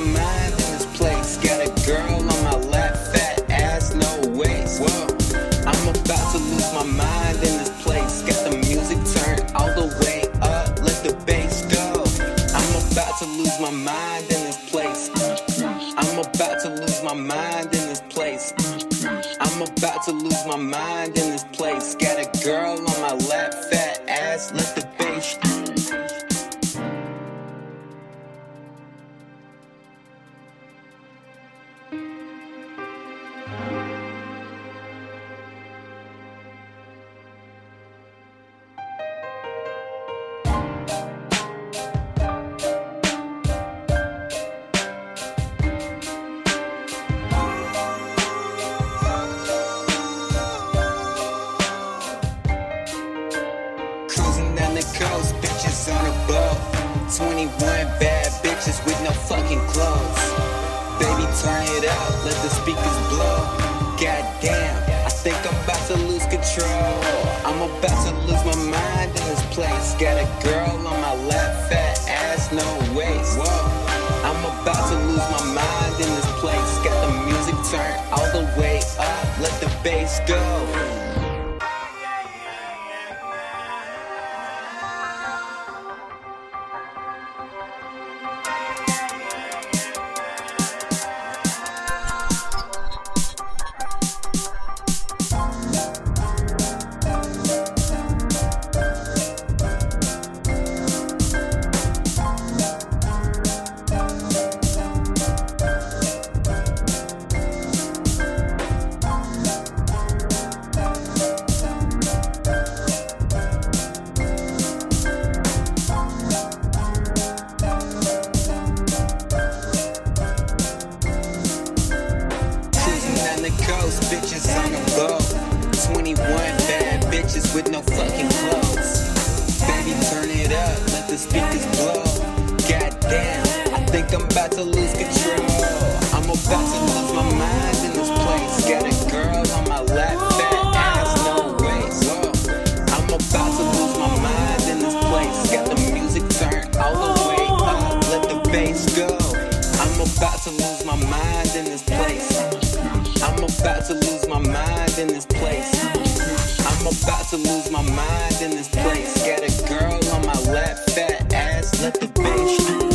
mind in this place. Got a girl on my lap, fat ass, no waist. Whoa, I'm about to lose my mind in this place. Got the music turned all the way up, let the bass go. I'm about to lose my mind in this place. I'm about to lose my mind in this place. I'm about to lose my mind in this place. Got a girl on my lap, fat ass, let the bass. Cruising 21 bad bitches with no fucking clothes. Baby, turn it up, let the speakers blow. Goddamn, I think I'm about to lose control. I'm about to lose my mind in this place. Got a girl on my lap, fat ass, no waist. Whoa, I'm about to lose my mind in this place. Got the music turned all the way up, let the bass go. To lose control. I'm about to lose my mind in this place. Got a girl on my lap, fat ass, no waist. Oh, I'm about to lose my mind in this place. Got the music turned all the way up, let the bass go. I'm about to lose my mind in this place. I'm about to lose my mind in this place. I'm about to lose my mind in this place. Got a girl on my lap, fat ass, let the bass.